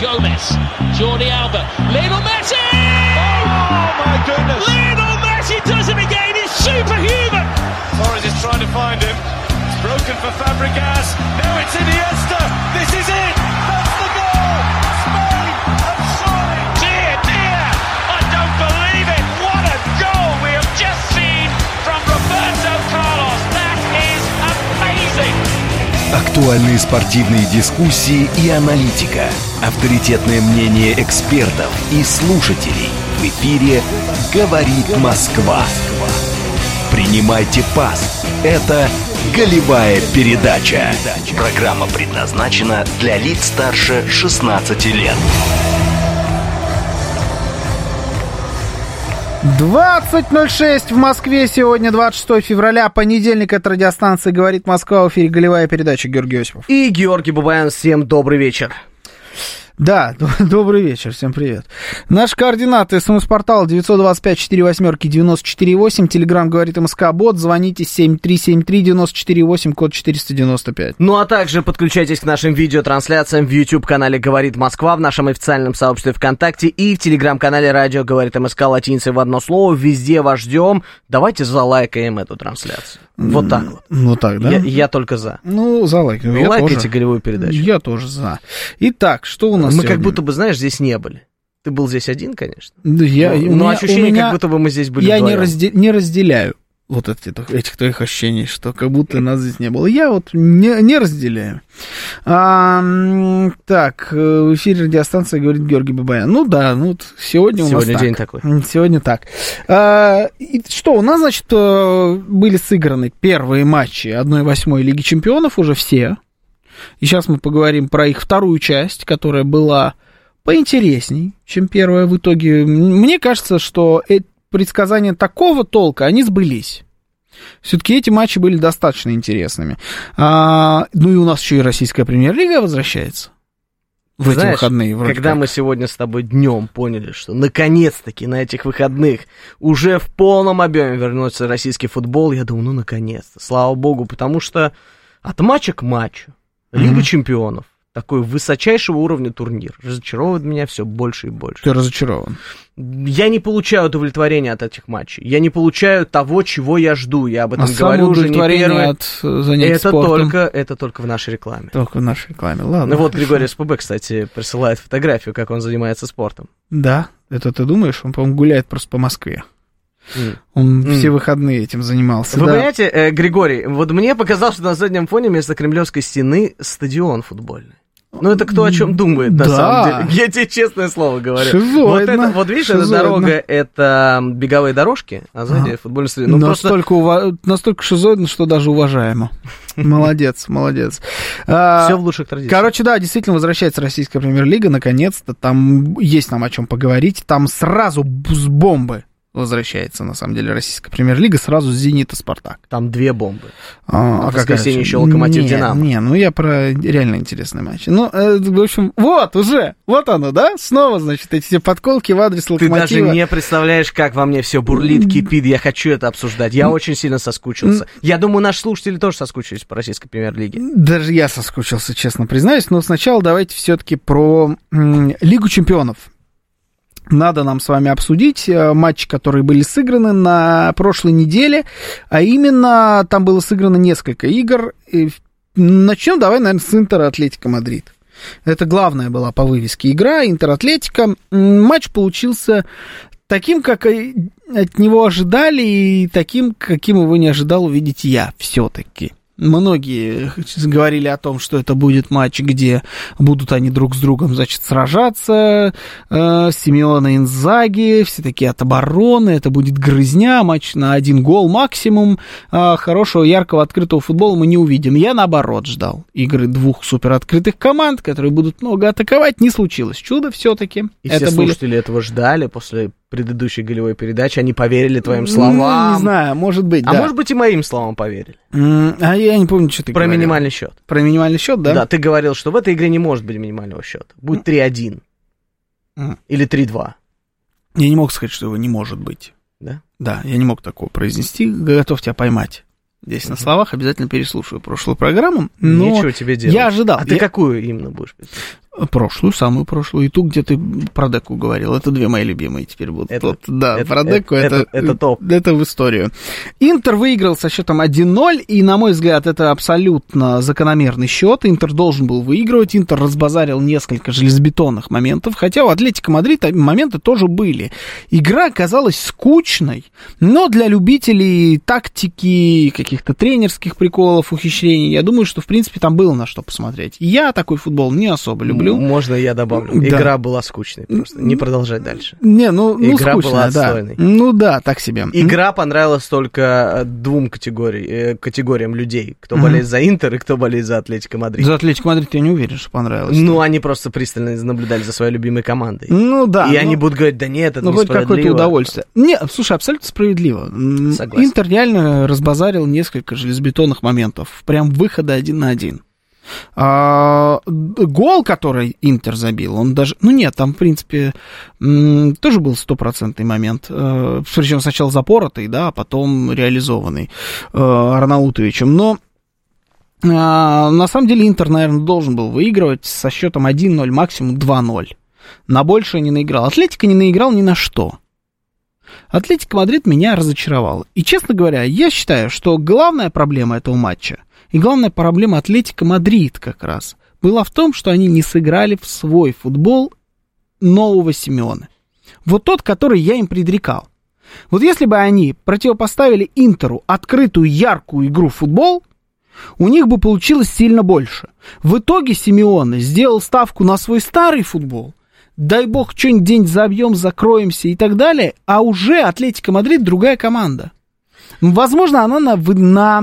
Gomez, Jordi Alba, Lionel Messi! Oh my goodness! Lionel Messi does it again. He's superhuman. Torres is trying to find him. It's broken for Fabregas. Now it's Iniesta. This is it. That's the goal. Spain have surely. Dear, dear, I don't believe Актуальные спортивные дискуссии и аналитика. Авторитетное мнение экспертов и слушателей. В эфире «Говорит Москва». Принимайте пас. Это «Голевая передача». Программа предназначена для лиц старше 16 лет. 20.06 в Москве. Сегодня 26 февраля, понедельник. Это радиостанция «Говорит Москва». В эфире голевая передача Георгий Осипов. И Георгий Бабаян, всем добрый вечер. Да, добрый вечер, всем привет. Наши координаты. СМС-портал 925-48-94-8. Телеграмм говорит МСК Бот. Звоните 7373-94-8, код 495. Ну а также подключайтесь к нашим видеотрансляциям в YouTube-канале «Говорит Москва», в нашем официальном сообществе ВКонтакте и в Телеграм-канале «Радио говорит МСК» латиницей в одно слово. Везде вас ждем. Давайте залайкаем эту трансляцию. Вот так вот. Ну так, да? Я, я только за. Ну, за лайк. Вы Я лайкайте тоже. голевую передачу. Я тоже за. Итак, что у нас Мы как сегодня? будто бы, знаешь, здесь не были. Ты был здесь один, конечно. Да я, но у но меня- ощущение, у меня- как будто бы мы здесь были Я не, вдвоем. разде- не разделяю вот эти, этих твоих ощущений, что как будто нас здесь не было. Я вот не, не разделяю. А, так, э, в эфире радиостанция говорит Георгий Бабаян. Ну да, ну вот сегодня, у Сегодня нас день так. такой. Сегодня так. А, и что, у нас, значит, э, были сыграны первые матчи 1-8 Лиги Чемпионов, уже все. И сейчас мы поговорим про их вторую часть, которая была поинтересней, чем первая в итоге. Мне кажется, что э- предсказания такого толка, они сбылись. Все-таки эти матчи были достаточно интересными. А, ну и у нас еще и российская премьер-лига возвращается. В эти Знаешь, выходные вроде Когда как. мы сегодня с тобой днем поняли, что наконец-таки на этих выходных уже в полном объеме вернется российский футбол, я думаю, ну наконец-то, слава богу, потому что от матча к матчу Лига Мгм. чемпионов, такой высочайшего уровня турнир, разочаровывает меня все больше и больше. Ты разочарован. Я не получаю удовлетворения от этих матчей. Я не получаю того, чего я жду. Я об этом А говорю уже не первый. от занятий Это спортом только, это только в нашей рекламе. только в нашей рекламе. Ладно. Ну вот Григорий СПБ, кстати, присылает фотографию, как он занимается спортом. Да, это ты думаешь? Он, по-моему, гуляет просто по Москве. М. Он М. все выходные этим занимался. Вы да. понимаете, э, Григорий, вот мне показалось, что на заднем фоне вместо Кремлевской стены стадион футбольный. Ну, это кто о чем думает, на Да. самом деле. Я тебе честное слово говорю. Шизоидно, Вот, это, вот видишь, эта шизоидно. дорога, это беговые дорожки, а сзади Ага. футбольный стадион. Ну, просто настолько, ува- настолько шизоидно, что даже уважаемо. Молодец, молодец. А, все в лучших традициях. Короче, да, действительно возвращается российская премьер-лига, наконец-то. Там есть нам о чем поговорить. Там сразу с бомбы возвращается, на самом деле, российская премьер-лига, сразу с «Зенит» и «Спартак». Там две бомбы. А, А в какая воскресенье еще? «Локомотив» Не, «Динамо». Не, ну я про реально интересные матчи. Ну, э, в общем, вот уже, вот оно, да? Снова, значит, эти все подколки в адрес Ты «Локомотива». даже не представляешь, как во мне все бурлит, кипит. Я хочу это обсуждать. Я очень сильно соскучился. Я думаю, наши слушатели тоже соскучились по российской премьер-лиге. Даже я соскучился, честно признаюсь. Но сначала давайте все-таки про Лигу чемпионов. Надо нам с вами обсудить э, матчи, которые были сыграны на прошлой неделе. А именно, там было сыграно несколько игр. И Начнем давай, наверное, с Интера Атлетика Мадрид. Это главная была по вывеске игра, Интер Атлетика. Матч получился таким, как от него ожидали, и таким, каким его не ожидал увидеть я все-таки. Многие говорили о том, что это будет матч, где будут они друг с другом, значит, сражаться. Э, Симеона Инзаги, все такие от обороны, это будет грызня, матч на один гол максимум. Э, Хорошего, яркого, открытого футбола мы не увидим. Я, наоборот, ждал игры двух супероткрытых команд, которые будут много атаковать. Не случилось. Чудо все-таки. И все Это были слушатели этого ждали после предыдущей голевой передачи. Они поверили твоим Ну, словам. не знаю, может быть, А да. может быть и моим словам поверили. М, А я не помню, что ты Про говорил. минимальный счет. Про минимальный счет, да? Да? ты говорил, что в этой игре не может быть минимального счета. Будет 3-1. Мгм. Или 3-2. Я не мог сказать, что его не может быть. Да? Да, я не мог такого произнести. Готов тебя поймать. Здесь на словах обязательно переслушаю прошлую программу. Но Нечего тебе делать. я ожидал. А ты Я- какую именно будешь писать? Прошлую, самую прошлую. И ту, где ты про Деку говорил. Это две мои любимые теперь будут. Это- Вот, да, это- про Деку это- это, это топ. Это в историю. Интер выиграл со счетом 1-0, и, на мой взгляд, это абсолютно закономерный счет. Интер должен был выигрывать. Интер разбазарил несколько железобетонных моментов, хотя у Атлетика Мадрида моменты тоже были. Игра оказалась скучной, но для любителей тактики, каких-то тренерских приколов, ухищрений, я думаю, что, в принципе, там было на что посмотреть. Я такой футбол не особо люблю. Можно я добавлю? Да. Игра была скучной просто. Не продолжать дальше. Не, ну, ну Игра скучно, была да. отстойной. Ну да, так себе. Игра понравилась только э, двум категорий, э, категориям людей. Кто Мгм. болеет за Интер и кто болеет за Атлетико Мадрид. За Атлетико Мадрид я не уверен, что понравилось. Ну, они просто пристально наблюдали за своей любимой командой. Ну да. и ну, они будут говорить, да нет, это Ну, хоть какое-то удовольствие. Не, слушай, абсолютно справедливо. Согласен. Интер реально разбазарил несколько железобетонных моментов. Прям выхода один на один. А, гол, который Интер забил, он даже... Ну нет, там, в принципе, тоже был стопроцентный момент. Э, Причем сначала запоротый, да, а потом реализованный э, Арнаутовичем. Но а, на самом деле Интер, наверное, должен был выигрывать со счетом 1-0, максимум 2-0. На большее не наиграл. Атлетика не наиграл ни на что. Атлетика Мадрид меня разочаровал. И, честно говоря, я считаю, что главная проблема этого матча, и главная проблема Атлетика Мадрид как раз, была в том, что они не сыграли в свой футбол нового Симеоне. Вот тот, который я им предрекал. Вот если бы они противопоставили Интеру открытую, яркую игру в футбол, у них бы получилось сильно больше. В итоге Симеоне сделал ставку на свой старый футбол. Дай бог, что-нибудь день забьем, закроемся и так далее. А уже Атлетика Мадрид другая команда. Возможно, она на, на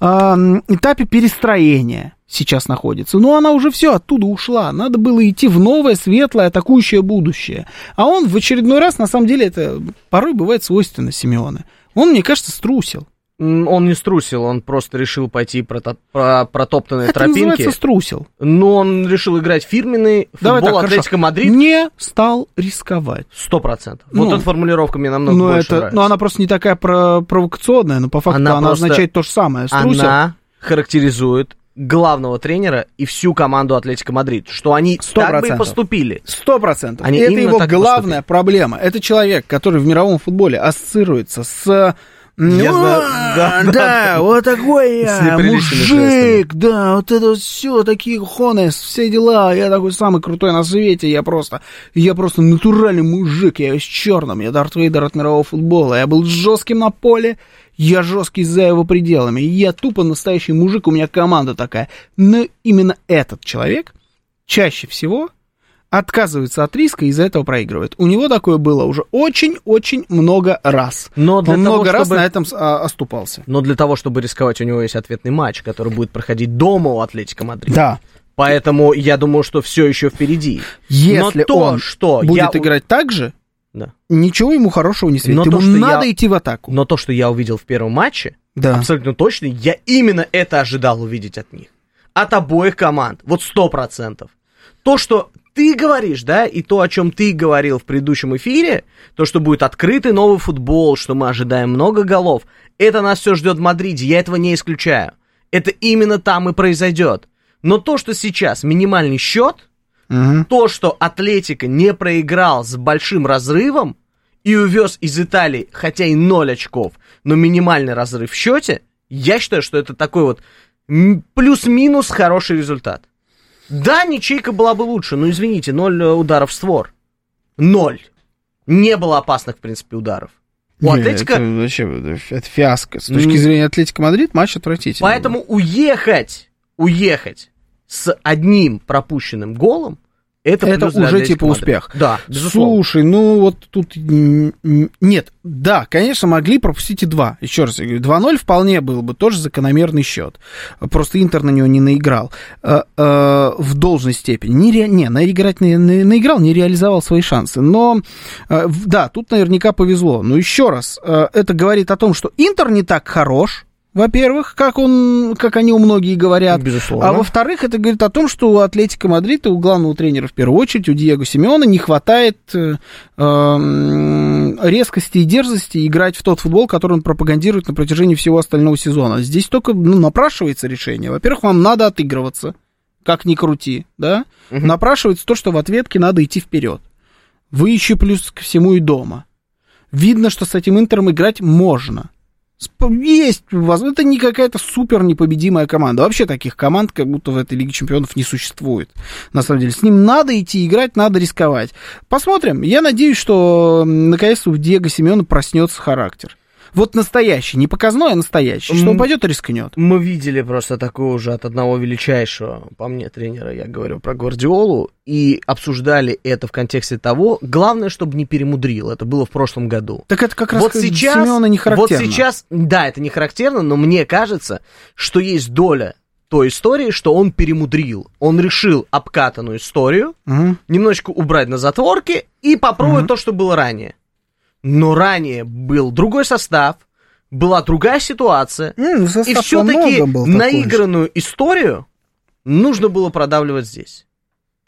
эм, этапе перестроения сейчас находится. Но она уже все оттуда ушла. Надо было идти в новое, светлое, атакующее будущее. А он в очередной раз, на самом деле, это порой бывает свойственно Симеоне. Он, мне кажется, струсил. Он не струсил, он просто решил пойти прото- по протоптанной Это тропинке. называется струсил. Но он решил играть фирменный Давай футбол так, хорошо. Атлетико Мадрид. Не стал рисковать. Сто процентов. Ну, вот эта формулировка мне намного Но, больше это, нравится. но она просто не такая про- провокационная, но по факту Она она, просто- означает то же самое. Струсил. Она характеризует главного тренера и всю команду Атлетико Мадрид, что они Сто так бы и поступили. Сто процентов. Это его главная проблема. Это человек, который в мировом футболе ассоциируется с... Я «Ну, знаю, да, да, да. вот такой С я, мужик, да, вот это все, такие хонес, все дела, я такой самый крутой на свете, я просто, я просто натуральный мужик, я весь черным, я Дарт Вейдер от мирового футбола, я был жестким на поле, я жесткий за его пределами, я тупо настоящий мужик, у меня команда такая. Но именно этот человек чаще всего отказывается от риска и из-за этого проигрывает. У него такое было уже очень-очень много раз. Но для Он того, много раз чтобы- на этом а, оступался. Но для того, чтобы рисковать, у него есть ответный матч, который будет проходить дома у Атлетико Мадрид. Да. Поэтому я думаю, что все еще впереди. Если Но то, он что будет я... играть так же, Да. ничего ему хорошего не светит. Но то, ему что надо я- идти в атаку. Но то, что я увидел в первом матче, Да. абсолютно точно, я именно это ожидал увидеть от них. От обоих команд. Вот сто процентов. То, что ты говоришь, да, и то, о чем ты говорил в предыдущем эфире, то, что будет открытый новый футбол, что мы ожидаем много голов, это нас все ждет в Мадриде, я этого не исключаю. Это именно там и произойдет. Но то, что сейчас минимальный счет, Мгм. то, что Атлетика не проиграл с большим разрывом и увез из Италии, хотя и 0 очков, но минимальный разрыв в счете, я считаю, что это такой вот плюс-минус хороший результат. Да, ничейка была бы лучше, но извините, 0 ударов в створ. Ноль. Не было опасных, в принципе, ударов. У Не, Атлетика... Это, вообще, это фиаско. С точки зрения Атлетика Мадрид матч отвратительный. Поэтому уехать, уехать с одним пропущенным голом, это, Это уже типа Мадрид. успех. Да, безусловно. Слушай, ну вот тут нет, да, конечно, могли пропустить и два. Еще раз, я говорю, 2-0 вполне был бы тоже закономерный счет. Просто Интер на него не наиграл э, э, в должной степени. Не, ре- не наиграть на- на- наиграл, не реализовал свои шансы. Но э, да, тут наверняка повезло. Но еще раз, э, это говорит о том, что Интер не так хорош. Во-первых, как он, как они у многих говорят. Безусловно. А во-вторых, это говорит о том, что у Атлетика Мадрида, у главного тренера в первую очередь, у Диего Симеона не хватает э, эм, резкости и дерзости играть в тот футбол, который он пропагандирует на протяжении всего остального сезона. Здесь только ну, напрашивается решение. Во-первых, вам надо отыгрываться. как ни крути, да, напрашивается то, что в ответке надо идти вперед. Вы еще плюс ко всему и дома. Видно, что с этим Интером играть можно. Есть, воз- это не какая-то супер непобедимая команда. Вообще таких команд, как будто в этой Лиге Чемпионов не существует. На самом деле, с ним надо идти играть, надо рисковать. Посмотрим. Я надеюсь, что наконец-то у Диего Симеона проснется характер. Вот настоящий, не показной, а настоящий. Что он пойдет и рискнет. Мы видели просто такое уже от одного величайшего, по мне, тренера, я говорю про Гвардиолу, и обсуждали это в контексте того, главное, чтобы не перемудрил, это было в прошлом году. Так это как раз вот сейчас, Симеона не вот характерно. сейчас, да, это не характерно, но мне кажется, что есть доля той истории, что он перемудрил. Он решил обкатанную историю, Мгм. немножечко убрать на затворки и попробовать то, что было ранее. Но ранее был другой состав, была другая ситуация, ну, и все-таки такой же. наигранную историю нужно было продавливать здесь.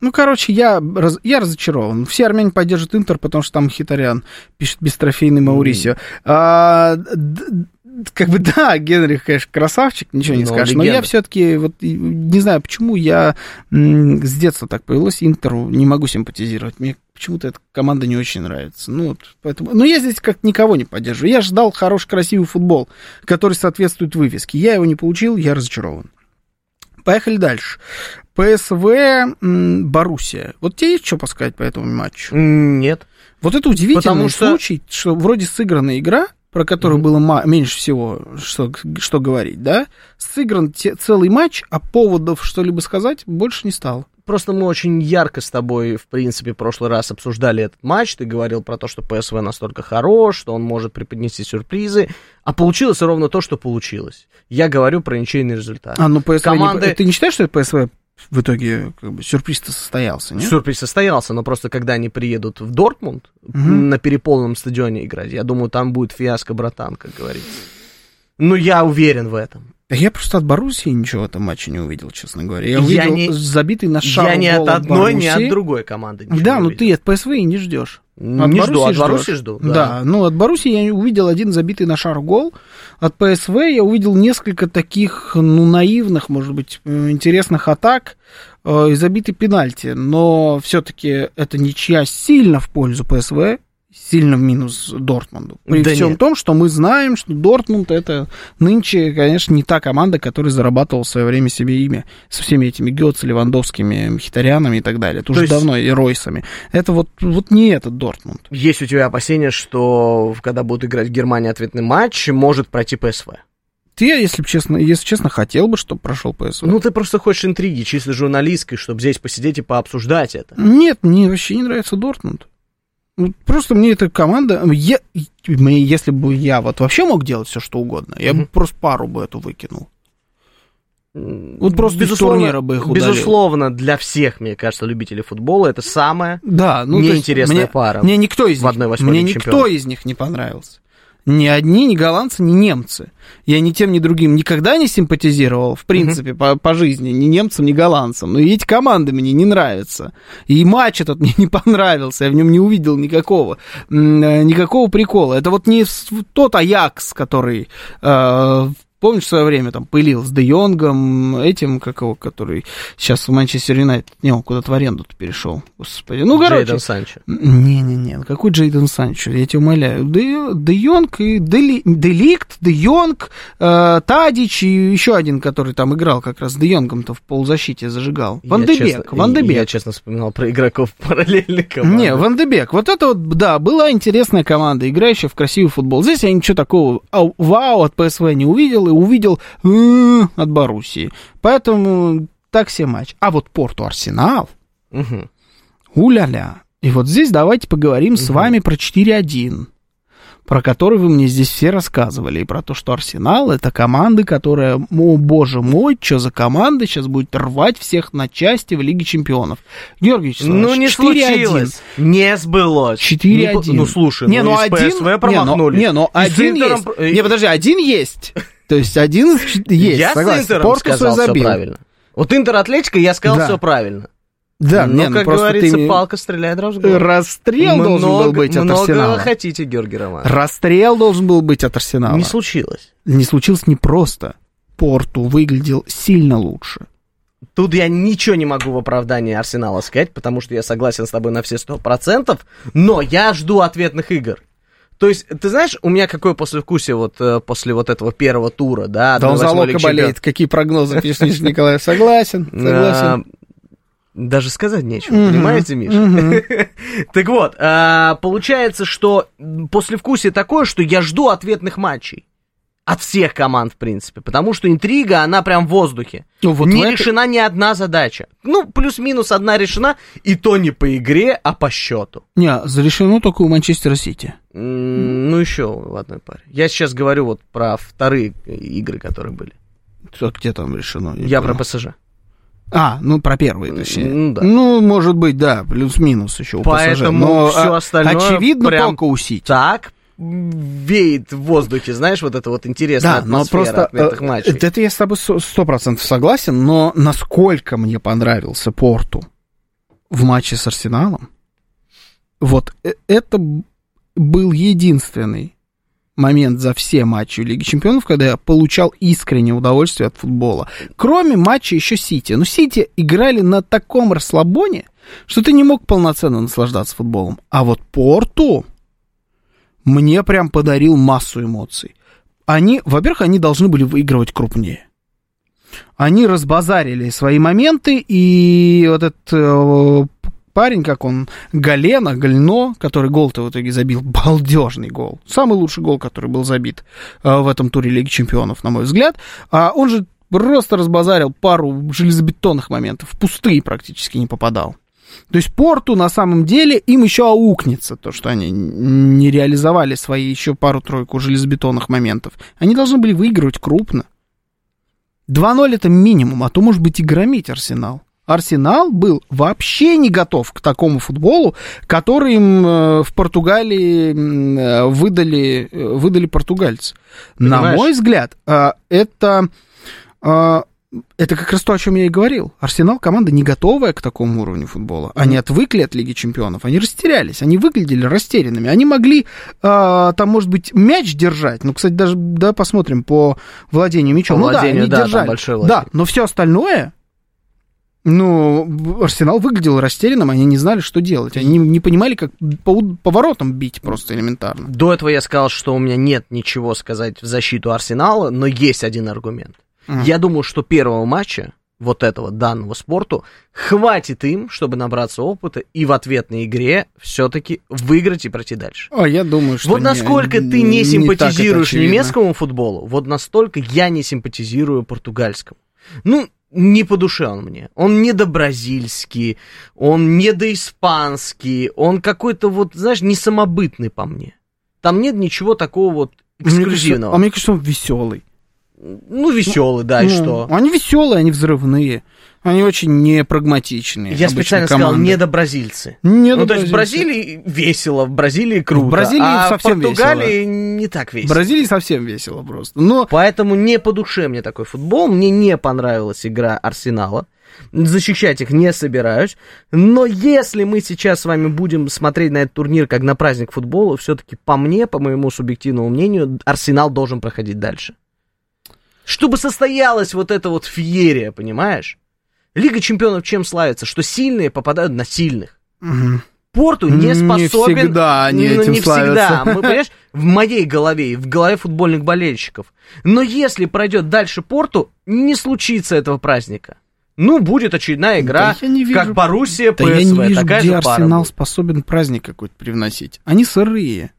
Ну, короче, я, раз- я разочарован. Все армяне поддержат Интер, потому что там Хитарян пишет бестрофейный Маурисио. А, д- д- как бы да, Генрих, конечно, красавчик, ничего не Ну, скажешь. Но я легенда. все-таки вот не знаю, почему я с детства так повелось Интеру, не могу симпатизировать. Мне почему-то эта команда не очень нравится. Ну, вот, поэтому... Но я здесь как никого не поддерживаю. Я ждал хороший, красивый футбол, который соответствует вывеске. Я его не получил, я разочарован. Поехали дальше. ПСВ Боруссия. Вот тебе есть что подсказать по этому матчу? Нет. Вот это удивительный Потому что- случай, что вроде сыграна игра, про которую было ма- меньше всего что, что говорить, да? Сыгран те- целый матч, а поводов что-либо сказать больше не стало. Просто мы очень ярко с тобой, в принципе, в прошлый раз обсуждали этот матч. Ты говорил про то, что ПСВ настолько хорош, что он может преподнести сюрпризы. А получилось ровно то, что получилось. Я говорю про ничейный результат. А, ну ПСВ... не- Команды- Ты не считаешь, что это ПСВ в итоге как бы, сюрприз-то состоялся, нет? Сюрприз состоялся, но просто когда они приедут в Дортмунд Мгм. на переполненном стадионе играть, я думаю, там будет фиаско, братан, как говорится. Ну, я уверен в этом. Да я просто от Боруссии ничего в этом матче не увидел, честно говоря. Я Я увидел не- забитый на шар я гол от одной, Боруссии. от другой команды Да, не ну ты от ПСВ и не ждешь. Не жду, от. Боруссии жду. Да. ну от Боруссии я увидел один забитый на шар гол. От ПСВ я увидел несколько таких, ну, наивных, может быть, э, интересных атак э, и забитый пенальти. Но все-таки это ничья сильно в пользу ПСВ, сильно в минус Дортмунду. При Да всем нет. том, что мы знаем, что Дортмунд это нынче, конечно, не та команда, которая зарабатывала в свое время себе имя со всеми этими Гетц, Левандовскими, Мхитарянами и так далее. Это уже есть- давно, и Ройсами. Это вот, вот не этот Дортмунд. Есть у тебя опасения, что когда будут играть в Германии ответный матч, может пройти ПСВ? Ты, если честно, если честно, хотел бы, чтобы прошел ПСВ. Ну, ты просто хочешь интриги, чисто журналистской, чтобы здесь посидеть и пообсуждать это. Нет, мне вообще не нравится Дортмунд. Вот Просто мне эта команда, я, мне, если бы я вот вообще мог делать все, что угодно, я бы просто пару бы эту выкинул. Вот просто из турнира бы их удалил. Безусловно, для всех, мне кажется, любителей футбола это самое Да, ну неинтересная мне, пара. мне никто из в них, 1/8 мне Лиги никто из них не понравился. Ни одни, ни голландцы, ни немцы. Я ни тем, ни другим никогда не симпатизировал, в принципе, по, по жизни, ни немцам, ни голландцам. Но и эти команды мне не нравятся. И матч этот мне не понравился, я в нем не увидел никакого, э, никакого прикола. Это вот не тот Аякс, который э, Помнишь, в свое время там пылил с Де Йонгом, этим, как его, который сейчас в Манчестер Юнайтед, не, он куда-то в аренду перешел, господи. Ну, короче, Джейден Санчо. не-не-не, какой Джейден Санчо, я тебя умоляю. Де, Де Йонг и Дели, Деликт, Де Йонг, э, Тадич и еще один, который там играл как раз с Де Йонгом-то в полузащите зажигал. Ван Я де честно- Бек, Ван де Я честно вспоминал про игроков параллельных команд. Не, Ван де Бек. Вот это вот, да, была интересная команда, играющая в красивый футбол. Здесь я ничего такого ау- вау от ПСВ не увидел, и увидел от Боруссии. Поэтому так все матч. А вот Порту Арсенал, у-ля-ля. И вот здесь давайте поговорим с вами про 4-1, про который вы мне здесь все рассказывали, и про то, что Арсенал это команда, которая, о боже мой, что за команда сейчас будет рвать всех на части в Лиге Чемпионов. Георгий Вячеславович, Ну, не 4-1. случилось. Не сбылось. 4-1. Не по- Ну, слушай, не, ну, ну, из один, ПСВ промахнулись. Не, ну, не, ну один есть. Не, подожди, один есть. То есть один из ч- есть, Я согласен. с Интером Порту сказал свой все забил. правильно. Вот Интер Атлетика, я сказал Да. все правильно. Да, Но, не, ну, как говорится, ты... палка стреляет в год. Расстрел должен был быть от много Арсенала. хотите, Георгий Романович. Расстрел должен был быть от Арсенала. Не случилось. Не случилось не просто. Порту выглядел сильно лучше. Тут я ничего не могу в оправдании Арсенала сказать, потому что я согласен с тобой на все сто процентов, но я жду ответных игр. То есть, ты знаешь, у меня какое послевкусие вот э, после вот этого первого тура, да? Да он за 1/8 Лока болеет. Какие прогнозы пишешь, Николаев? Согласен, согласен. А, Даже сказать нечего, понимаете, Миша? Так вот, а, получается, что послевкусие такое, что я жду ответных матчей. От всех команд, в принципе. Потому что интрига, она прям в воздухе. Ну, вот не в это- решена ни одна задача. Ну, плюс-минус одна решена, и то не по игре, а по счету. Не, зарешено только у Манчестера Сити. М, Ну, еще в одной паре. Я сейчас говорю вот про вторые игры, которые были. Что, где там решено? Я понял. про ПСЖ. А, ну про первые, точнее. Ну, да. Ну, может быть, да, плюс-минус еще у ПСЖ. Поэтому Но, всё а, остальное очевидно прям только у Сити. Так веет в воздухе, знаешь, вот это вот интересная Да, но просто ответных э, матчей. это я с тобой сто процентов согласен, но насколько мне понравился Порту в матче с Арсеналом, вот э- это был единственный момент за все матчи Лиги Чемпионов, когда я получал искреннее удовольствие от футбола. Кроме матча еще Сити. Но Сити играли на таком расслабоне, что ты не мог полноценно наслаждаться футболом. А вот Порту мне прям подарил массу эмоций. Они, во-первых, они должны были выигрывать крупнее. Они разбазарили свои моменты, и вот этот э, парень, как он, Галена, Гально, который гол-то в итоге забил, балдежный гол. Самый лучший гол, который был забит э, в этом туре Лиги Чемпионов, на мой взгляд. А он же просто разбазарил пару железобетонных моментов, в пустые практически не попадал. То есть Порту на самом деле им еще аукнется то, что они не реализовали свои еще пару-тройку железобетонных моментов. Они должны были выигрывать крупно. 2-0 это минимум, а то может быть и громить Арсенал. Арсенал был вообще не готов к такому футболу, который им э, в Португалии э, выдали, э, выдали португальцы. На Понимаешь? мой взгляд, это, это как раз то, о чем я и говорил. Арсенал команда не готовая к такому уровню футбола. Они отвыкли от Лиги Чемпионов, они растерялись, они выглядели растерянными. Они могли э, там, может быть, мяч держать. Ну, кстати, даже да, посмотрим по владению мячом. По ну да, владению, они да, держали. да, но все остальное, ну, Арсенал выглядел растерянным, они не знали, что делать. Они не, не понимали, как по поворотам бить просто элементарно. До этого я сказал, что у меня нет ничего сказать в защиту Арсенала, но есть один аргумент. Я думаю, что первого матча вот этого данного спорту хватит им, чтобы набраться опыта и в ответной игре все-таки выиграть и пройти дальше. А я думаю, что вот не- насколько ты не это симпатизируешь немецкому футболу, вот настолько я не симпатизирую португальскому. Ну, не по душе он мне. Он не до бразильский, он не до испанский, он какой-то вот, знаешь, не самобытный по мне. Там нет ничего такого вот эксклюзивного. а мне кажется, он веселый. Ну, веселый, да, и Ну, что? Они веселые, они взрывные. Они очень непрагматичные. Я специально сказал, команды. не до бразильцы. Не ну, до то есть в. Бразилии весело, в Бразилии круто, В Бразилии а совсем в Португалии не так В весело. Бразилии совсем весело просто. Но Поэтому не по душе мне такой футбол. Мне не понравилась игра Арсенала. Защищать их не собираюсь. Но если мы сейчас с вами будем смотреть на этот турнир как на праздник футбола, все-таки по мне, по моему субъективному мнению, Арсенал должен проходить дальше. Чтобы состоялась вот эта вот феерия, понимаешь? Лига чемпионов чем славится? Что сильные попадают на сильных. Мгм. Порту не Не способен... всегда они ну, этим не славятся. всегда. Мы, понимаешь, в моей голове и в голове футбольных болельщиков. Но если пройдет дальше Порту, не случится этого праздника. Ну, будет очередная игра, Да не вижу- как Боруссия, Да я не ПСВ. вижу, такая где Арсенал будет. способен праздник какой-то привносить. Они сырые.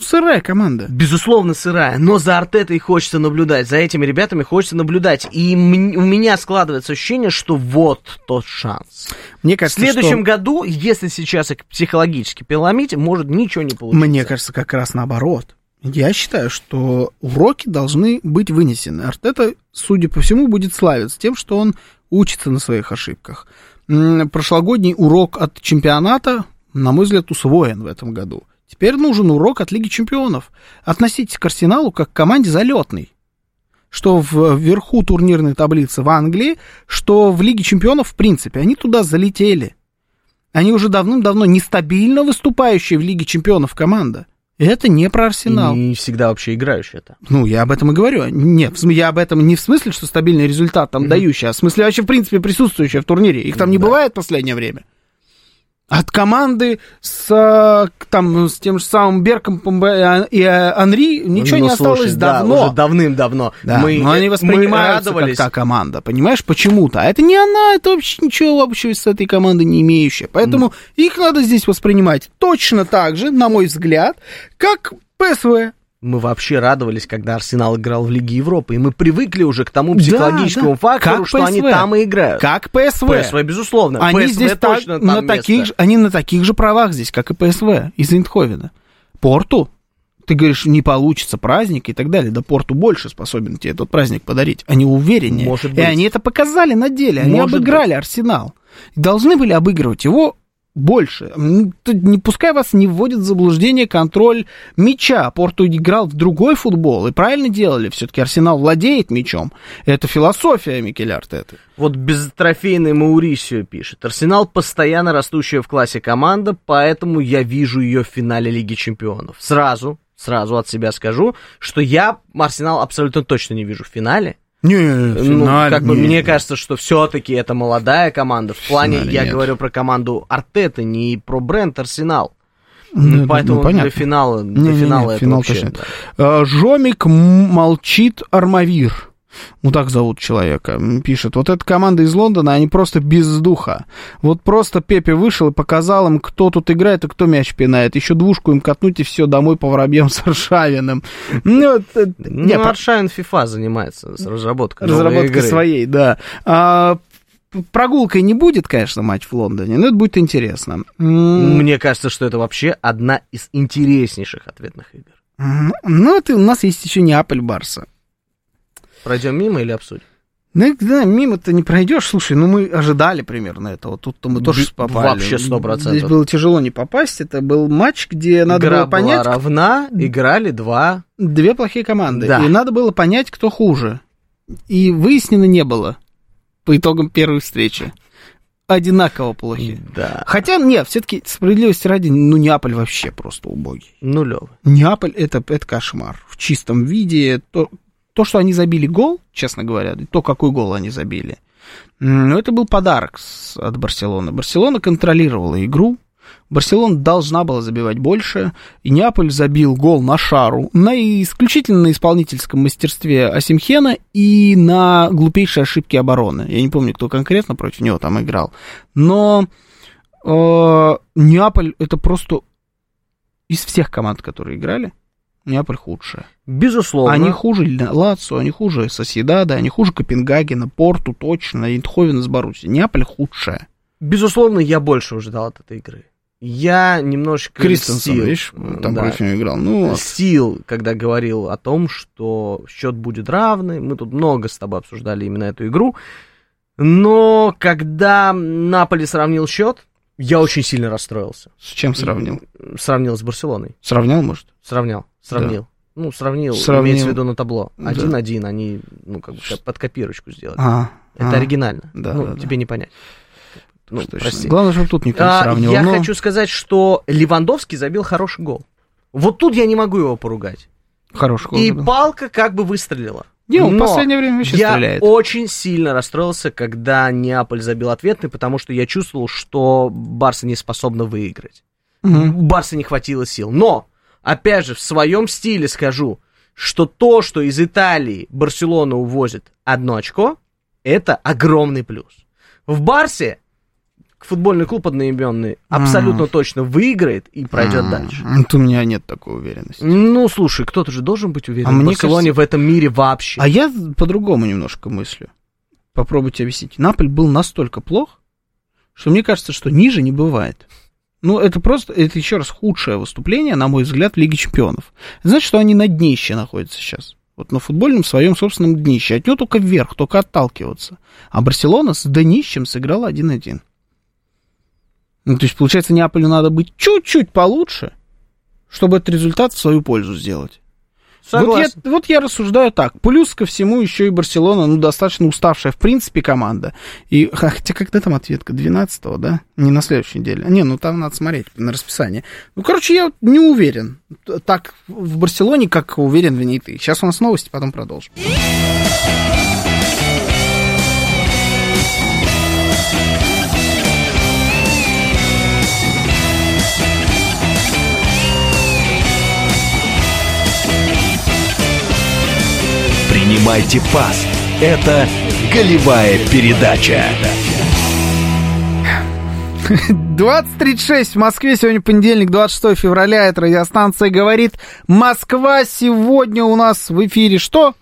Сырая команда. Безусловно, сырая, но за Артетой хочется наблюдать, за этими ребятами хочется наблюдать. И м- у меня складывается ощущение, что вот тот шанс. Мне В кажется, следующем что... году, если сейчас их психологически переломить, может ничего не получиться. Мне кажется, как раз наоборот. Я считаю, что уроки должны быть вынесены. Артета, судя по всему, будет славиться тем, что он учится на своих ошибках. Прошлогодний урок от чемпионата, на мой взгляд, усвоен в этом году. Теперь нужен урок от Лиги Чемпионов. Относитесь к Арсеналу как к команде залетной. Что в- вверху турнирной таблицы в Англии, что в Лиге Чемпионов, в принципе, они туда залетели. Они уже давным-давно нестабильно выступающие в Лиге Чемпионов команда. Это не про Арсенал. И не всегда вообще играешь это. Ну, я об этом и говорю. Нет, я об этом не в смысле, что стабильный результат там дающий, а в смысле вообще, в принципе, присутствующий в турнире. Их там не бывает в последнее время. От команды с, а, там, с тем же самым Берком и а, Анри ничего Ну, не осталось слушай, да, давно. уже давным-давно. Да, мы, но они мы воспринимаются радовались. как та команда, понимаешь, почему-то. А это не она, это вообще ничего общего с этой командой не имеющая. Поэтому их надо здесь воспринимать точно так же, на мой взгляд, как ПСВ. Мы вообще радовались, когда Арсенал играл в Лиге Европы, и мы привыкли уже к тому психологическому да. фактору, Как что они PSV. там и играют. Как ПСВ. ПСВ, безусловно. Они ПСВ здесь так- точно на там таких, же- они на таких же правах здесь, как и ПСВ из Эйндховена. Порту, ты говоришь, не получится праздник и так далее. Да Порту больше способен тебе этот праздник подарить. Они увереннее. Может И быть. они это показали на деле. Они Может обыграли Арсенал. И должны были обыгрывать его больше. Не пускай вас не вводит в заблуждение контроль мяча. Порту играл в другой футбол. И правильно делали. Все-таки Арсенал владеет мячом. Это философия Микель Артеты. Вот безтрофейный Маурисио пишет. Арсенал постоянно растущая в классе команда, поэтому я вижу ее в финале Лиги Чемпионов. Сразу, сразу от себя скажу, что я Арсенал абсолютно точно не вижу в финале. Не, Ну, как бы мне кажется, что все-таки это молодая команда. В плане, финале я нет. говорю про команду Артета, не про бренд Арсенал. Ну, Поэтому ну, понятно. до финала, до Не-не-не, финала это финал вообще, точно. да. Э, Жомик молчит Армавир. Ну, так зовут человека. Пишет, вот эта команда из Лондона, они просто без духа. Вот просто Пепе вышел и показал им, кто тут играет и кто мяч пинает. Еще двушку им катнуть и все, домой по воробьям с Аршавиным. Ну, не, ну, по- Аршайн FIFA занимается с разработкой разработкой своей, да. А, прогулкой не будет, конечно, матч в Лондоне, но это будет интересно. Мне кажется, что это вообще одна из интереснейших ответных игр. Ну, это у нас есть еще Неаполь Барса. Пройдем мимо или обсудим? Ну, да, мимо-то не пройдешь. Слушай, ну мы ожидали примерно этого. Тут-то мы тоже Б- попали. вообще 100%. Здесь было тяжело не попасть. Это был матч, где надо Игра было понять, была равна, играли два. две плохие команды. Да. И надо было понять, кто хуже. И выяснено не было по итогам первой встречи. Одинаково плохи. Да. Хотя, нет, все-таки справедливости ради, ну, Неаполь вообще просто убогий. Нулевый. Неаполь это, это кошмар. В чистом виде. То, то, что они забили гол, честно говоря, то, какой гол они забили, м, ну, это был подарок от Барселоны. Барселона контролировала игру. Барселона должна была забивать больше, и Неаполь забил гол на шару, на исключительно на исполнительском мастерстве Асимхена и на глупейшей ошибке обороны. Я не помню, кто конкретно против него там играл. Но э, Неаполь это просто из всех команд, которые играли, Неаполь худшая. Безусловно. Они хуже Лацо, они хуже Соседада, они хуже Копенгагена, Порту точно, Эйндховена с Баруси. Неаполь худшая. Безусловно, я больше ожидал от этой игры. Я немножечко Кристенсен, льстил. видишь, там Да. против него играл. Ну, Льстил, когда говорил о том, что счет будет равный. Мы тут много с тобой обсуждали именно эту игру. Но когда Наполи сравнил счет, я очень сильно расстроился. с чем сравнил? Сравнил с Барселоной. Сравнял, может? Сравнял. Сравнил. Ну, сравнил, Сравнил. имеется в виду на табло. Да. Один-один, они, ну, как бы под копирочку сделали. А, Это а, оригинально. да, ну, да, да. тебе не понять. Ну, прости. Главное, чтобы тут никто не А, сравнил. я но- хочу сказать, что Левандовский забил хороший гол. Вот тут я не могу его поругать. Хороший гол И палка как бы выстрелила. Не, он в Но последнее время вообще я стреляет. очень сильно расстроился, когда Неаполь забил ответный, потому что я чувствовал, что Барса не способна выиграть. Мгм. У Барса не хватило сил. Но, опять же, в своем стиле скажу, что то, что из Италии Барселона увозит одно очко, это огромный плюс. В Барсе футбольный клуб одноименный абсолютно точно выиграет и пройдет М, дальше. Вот у меня нет такой уверенности. Ну, слушай, кто-то же должен быть уверен А в Барселоне в этом мире вообще. А я по-другому немножко мыслю. Попробуйте объяснить. Наполь был настолько плох, что мне кажется, что ниже не бывает. Ну, это просто, это еще раз худшее выступление, на мой взгляд, в Лиге Чемпионов. Значит, что они на днище находятся сейчас. Вот на футбольном своем собственном днище. От него только вверх, только отталкиваться. А Барселона с днищем сыграла 1-1. Ну, то есть, получается, Неаполю надо быть чуть-чуть получше, чтобы этот результат в свою пользу сделать. Вот я, Согласен. вот я рассуждаю так. Плюс ко всему еще и Барселона, ну, достаточно уставшая, в принципе, команда. И, хотя когда там ответка? 12 да? Не на следующей неделе. Не, ну там надо смотреть на расписание. Ну, короче, я не уверен. Так в Барселоне, как уверен в ней ты. Сейчас у нас новости, потом продолжим. Принимайте пас. Это голевая передача. 20.36 в Москве, сегодня понедельник, 26 февраля, это радиостанция «Говорит Москва». Сегодня у нас в эфире что?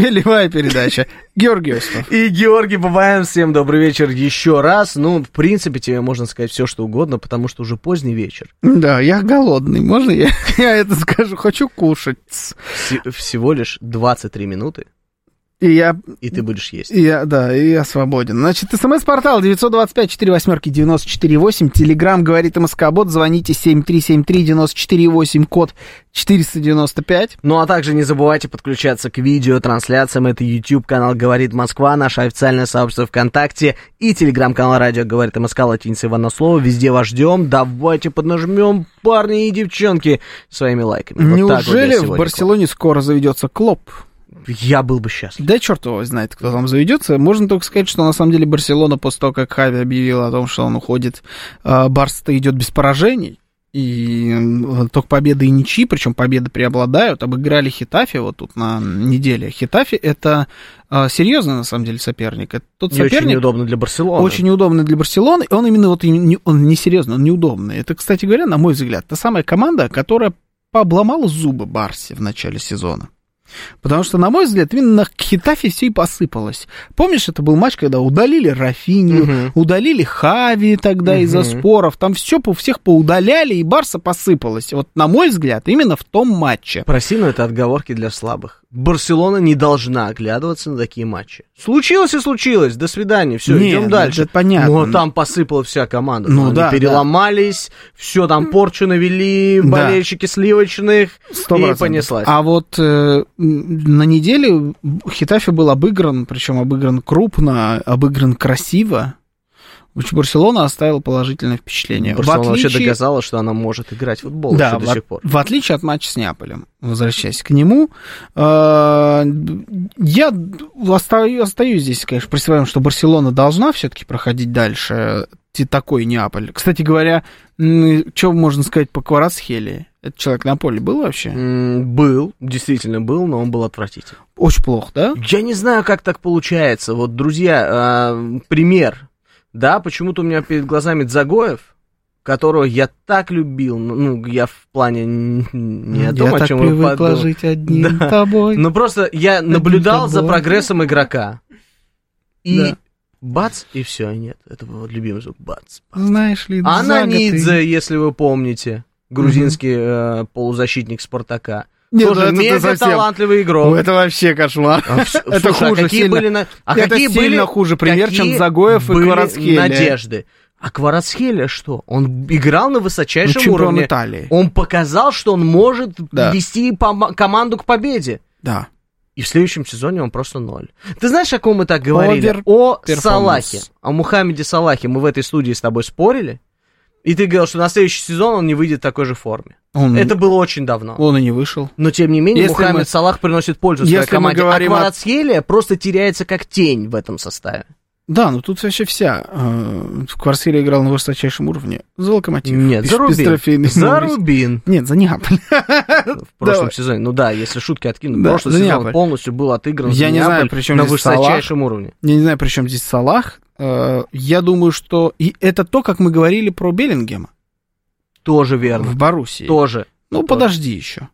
Голевая передача. Георгий Осипов. И Георгий Бабаян, всем добрый вечер еще раз. Ну, в принципе, тебе можно сказать все, что угодно, потому что уже поздний вечер. Да, я голодный, можно я, я это скажу? Хочу кушать. Вс- всего лишь 23 минуты, И я и ты будешь есть. И Я, да, и я свободен. Значит, смс-портал 925-48-94-8, телеграмм говорит МСК-бот, звоните 7373-94-8, код 495. Ну а также не забывайте подключаться к видеотрансляциям. Это YouTube канал Говорит Москва, наше официальное сообщество ВКонтакте и телеграм-канал Радио Говорит МСК латиницей в одно слово. Везде вас ждем. Давайте поднажмем, парни и девчонки, своими лайками. Вот так вот Неужели в. Барселоне скоро заведется Клоп? Я был бы счастлив. Да черт его знает, кто там заведется. Можно только сказать, что на самом деле Барселона после того, как Хави объявил о том, что он уходит, э, Барс-то идет без поражений. И только победы и ничьи, причем победы преобладают. Обыграли Хитафи вот тут на неделе. Хитафи это э, серьезный на самом деле соперник. Это тот И очень соперник, неудобно для Барселоны. очень неудобный для Барселоны, и он именно вот не, он не серьезный, он неудобный. Это, кстати говоря, на мой взгляд, та самая команда, которая пообломала зубы Барсе в начале сезона. Потому что, на мой взгляд, именно на Хитафе все и посыпалось. Помнишь, это был матч, когда удалили Рафинию, Мгм. удалили Хави тогда из-за Мгм. споров, там все по всех поудаляли, и Барса посыпалась. Вот, на мой взгляд, именно в том матче. Прости, но это отговорки для слабых. Барселона не должна оглядываться на такие матчи. Случилось и случилось. До свидания. Все, идем ну, дальше. это понятно. Ну, а там посыпала вся команда. Ну, Они да, переломались, все там порчу навели, Да. болельщики сливочных, Сто и процентов. понеслась. А вот э, на неделе Хитафи был обыгран, причем обыгран крупно, обыгран красиво. Барселона оставила положительное впечатление. Барселона в вообще отличие, доказала, что она может играть в футбол да, в, до сих пор. в отличие от матча с Неаполем, возвращаясь к нему, э, я остаюсь, здесь, конечно, при своем, что Барселона должна все-таки проходить дальше те- такой Неаполь. Кстати говоря, что можно сказать по Кварацхелии? Этот человек на поле был вообще? М, Был, действительно был, но он был отвратительный. Очень плохо, да? Я не знаю, как так получается. Вот, друзья, а, пример. Да, почему-то у меня перед глазами Дзагоев, которого я так любил. Ну, ну, я в плане не о том, я о так чем вы привыкла подумали. жить одним Да. тобой. Ну, просто я наблюдал за тобой. прогрессом игрока. И Да. бац, и все, нет. Это был вот любимый звук. Бац. Знаешь ли, Ананидзе, заготы- если вы помните. Грузинский э, полузащитник Спартака. Нет, Тоже ну мега совсем- талантливый игрок. Это вообще кошмар. А Это слушай, а хуже какие сильно. были на- а Это какие сильно были- хуже пример, чем какие Загоев и Кварацхелия. надежды. А Кварацхелия что? Он играл на Ну, высочайшем чемпион уровне. Италии. Он показал, что он может Да. вести пома- команду к победе. Да. И в следующем сезоне он просто ноль. Ты знаешь, о ком мы так говорили? Овер- О. Салахе. О Мухаммеде Салахе. Мы в этой студии с тобой спорили. И ты говорил, что на следующий сезон он не выйдет в такой же форме. Он, Это было очень давно. он и не вышел. Но тем не менее, Если Мухаммед мы- Салах приносит пользу своей Если мы команде. говорим а о- Кварацхелия просто теряется как тень в этом составе. Да, ну тут вообще вся. э, В Кварсиле играл на высочайшем уровне. За локомотив. Нет, Без- за Рубин. За. Рубин. Нет, за Неаполь. В прошлом сезоне. Ну да, если шутки откинуть. Да, прошлый сезон Неаполь. полностью был отыгран Я не знаю, при чем на здесь Салах. высочайшем уровне. Я не знаю, при чем здесь Салах. Э, Я думаю, что... И это то, как мы говорили про Беллингема Тоже верно. в Боруссии. Тоже. Ну, подожди еще.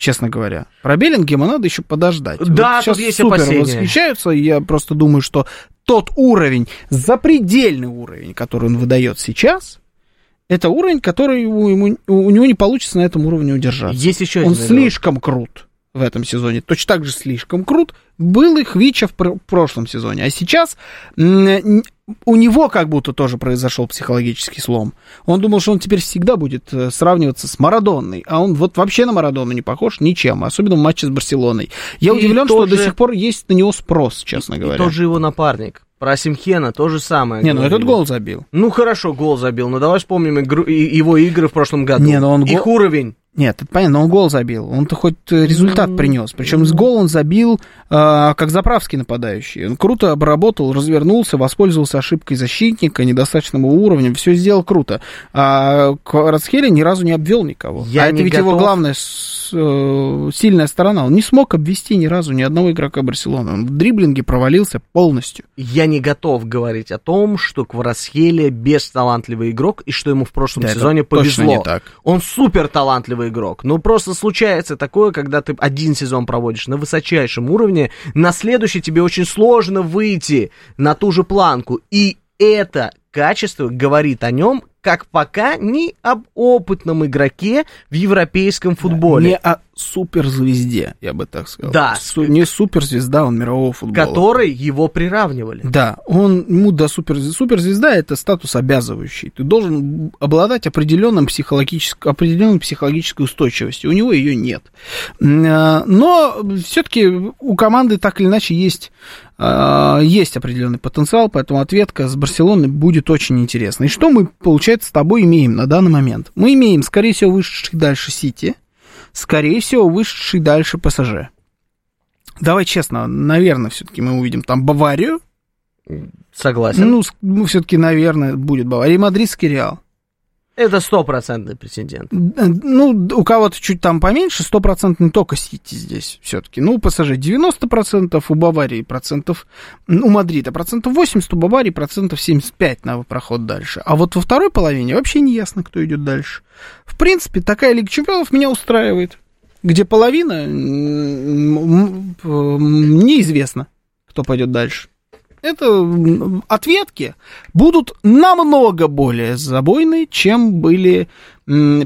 Честно говоря. Про Беллингема надо еще подождать. Да, вот сейчас есть супер опасения. восхищаются, и я просто думаю, что тот уровень, запредельный уровень, который он выдает сейчас, это уровень, который ему, ему- у него не получится на этом уровне удержаться. Есть еще он один игрок. слишком крут. В этом сезоне, точно так же слишком крут был и Хвича в пр- прошлом сезоне. А сейчас м, у него как будто тоже произошел психологический слом. Он думал, что он теперь всегда будет э, сравниваться с Марадонной, а он вот вообще на Марадону не похож ничем, особенно в матче с Барселоной. Я И удивлен, что тоже- до сих пор есть на него спрос, честно И говоря. тот же его напарник. Про Симхена то же самое. Не, ну этот гол забил. Ну хорошо, гол забил, но давай вспомним игру, и- его игры в прошлом году. Не, но он Их гол- уровень. Нет, это понятно, но он гол забил. Он-то хоть э, результат принес. Причем с гол он забил, э, как заправский нападающий. Он круто обработал, развернулся, воспользовался ошибкой защитника, недостаточным уровнем. Все сделал круто. А Кварацхелия ни разу не обвел никого. Я а это ведь его готов. главная с- э, сильная сторона. Он не смог обвести ни разу ни одного игрока Барселоны. Он в дриблинге провалился полностью. Я не готов говорить о том, что Кварасхелия бесталантливый игрок, и что ему в прошлом Да, сезоне точно повезло. не так. Он супер талантливый игрок. Но просто случается такое, когда ты один сезон проводишь на высочайшем уровне, на следующий тебе очень сложно выйти на ту же планку. И это качество говорит о нем, как пока не об опытном игроке в европейском футболе. Не о суперзвезде, я бы так сказал. Да. Су- не суперзвезда, он мирового футбола. Которой его приравнивали. Да, он ему до супер, суперзвезда это статус обязывающий. Ты должен обладать определенным психологической, определенной психологической устойчивостью. У него ее нет. А, Но все-таки у команды так или иначе есть, а, есть определенный потенциал, поэтому ответка с Барселоны будет очень интересна. И что мы, получается, с тобой имеем на данный момент? Мы имеем, скорее всего, вышедший дальше Сити, скорее всего, вышедший дальше ПСЖ. Давай честно, наверное, все-таки мы увидим там Баварию, Согласен. ну, ну все-таки, наверное, будет Бавария. И мадридский Реал. Это стопроцентный претендент. Ну, у кого-то чуть там поменьше, стопроцентно только Сити здесь все-таки. Ну, у ПСЖ 90%, у Баварии процентов, у Мадрида процентов 80, у Баварии процентов 75 на проход дальше. А вот во второй половине вообще не ясно, кто идет дальше. В принципе, такая Лига Чемпионов меня устраивает, где половина м, м, м, неизвестно, кто пойдет дальше. Это ответки будут намного более забойные, чем были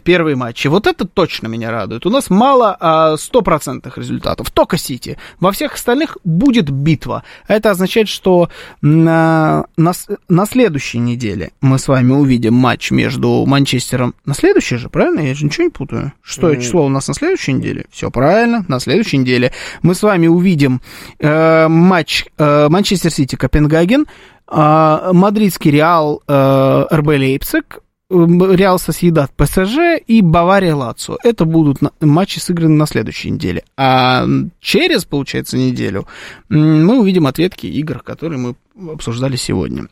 первые матчи. Вот это точно меня радует. У нас мало а, стопроцентных результатов. Только Сити. Во всех остальных будет битва. Это означает, что на, на, с- на следующей неделе мы с вами увидим матч между Манчестером. На следующей же, правильно? Я же ничего не путаю. Шестое число у нас на следующей неделе. Все правильно, на следующей неделе. Мы с вами увидим э, матч э, Манчестер Сити Копенгаген, э, Мадридский Реал э, РБ Лейпциг, Реал Сосъедат ПСЖ и Бавария Лацо. Это будут матчи сыграны на следующей неделе. А через, получается, неделю мы увидим ответки игр, которые мы обсуждали сегодня.